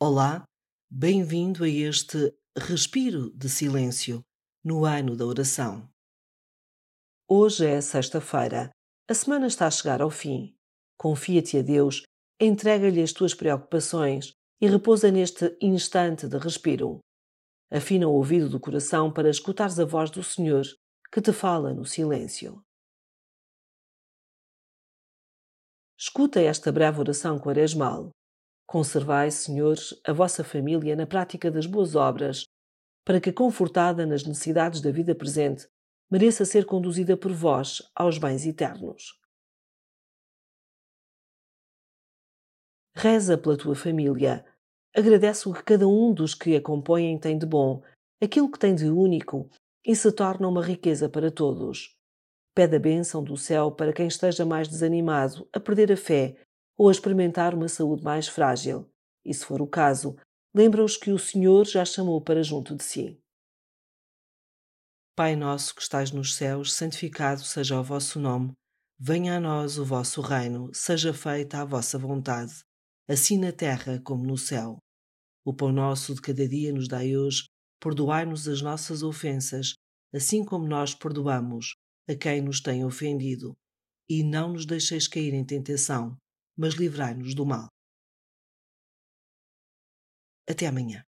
Olá, bem-vindo a este respiro de silêncio no ano da oração. Hoje é sexta-feira, a semana está a chegar ao fim. Confia-te a Deus, entrega-lhe as tuas preocupações e repousa neste instante de respiro. Afina o ouvido do coração para escutares a voz do Senhor que te fala no silêncio. Escuta esta breve oração quaresmal Conservai, Senhor, a vossa família na prática das boas obras, para que, confortada nas necessidades da vida presente, mereça ser conduzida por vós aos bens eternos. Reza pela tua família. Agradece o que cada um dos que a compõem tem de bom, aquilo que tem de único, e se torna uma riqueza para todos. Pede a bênção do céu para quem esteja mais desanimado, a perder a fé ou a experimentar uma saúde mais frágil. E se for o caso, lembra-os que o Senhor já chamou para junto de si. Pai nosso que estais nos céus, santificado seja o vosso nome. Venha a nós o vosso reino, seja feita a vossa vontade, assim na terra como no céu. O pão nosso de cada dia nos dai hoje, perdoai-nos as nossas ofensas, assim como nós perdoamos a quem nos tem ofendido. E não nos deixeis cair em tentação, mas livrai-nos do mal. Até amanhã.